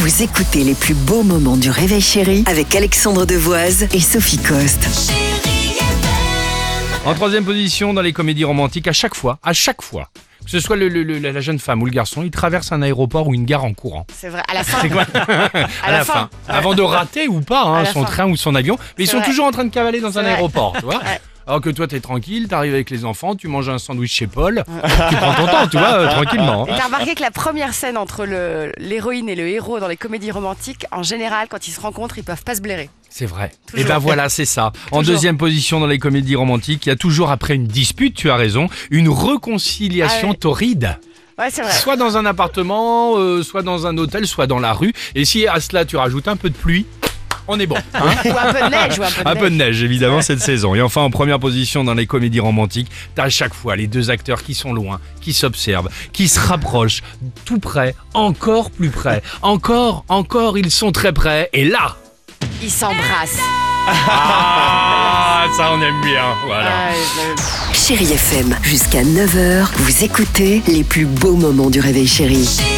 Vous écoutez les plus beaux moments du réveil chéri avec Alexandre Devoise et Sophie Coste. En troisième position dans les comédies romantiques, à chaque fois, à chaque fois, que ce soit le- le- le- la jeune femme ou le garçon, il traverse un aéroport ou une gare en courant. C'est vrai, à la fin. C'est quoi À, la, la fin. fin. Avant de rater ou pas hein, À la son fin. train ou son avion. Mais ils C'est sont vrai. toujours en train de cavaler dans un vrai. aéroport, tu vois Ouais. Alors que toi, t'es tranquille, t'arrives avec les enfants, tu manges un sandwich chez Paul, tu prends ton temps, tu vois, euh, tranquillement. Et t'as remarqué que la première scène entre le- l'héroïne et le héros dans les comédies romantiques, en général, quand ils se rencontrent, ils peuvent pas se blairer. C'est vrai. Et Toujours. ben voilà, c'est ça. En Toujours. deuxième position dans les comédies romantiques, il y a toujours après une dispute, tu as raison, une réconciliation Ah ouais. torride. Ouais, c'est vrai. Soit dans un appartement, euh, soit dans un hôtel, soit dans la rue. Et si à cela tu rajoutes un peu de pluie, on est bon. hein Ou un peu de neige, ou un peu de un neige. peu de neige évidemment cette saison. Et enfin en première position dans les comédies romantiques, t'as à chaque fois les deux acteurs qui sont loin, qui s'observent, qui se rapprochent, tout près, encore plus près, encore, encore ils sont très près. Et là, Ils s'embrassent. ah ça on aime bien. Voilà. Ah, je- Chéri FM, jusqu'à 9h, vous écoutez les plus beaux moments du réveil chéri. Chérie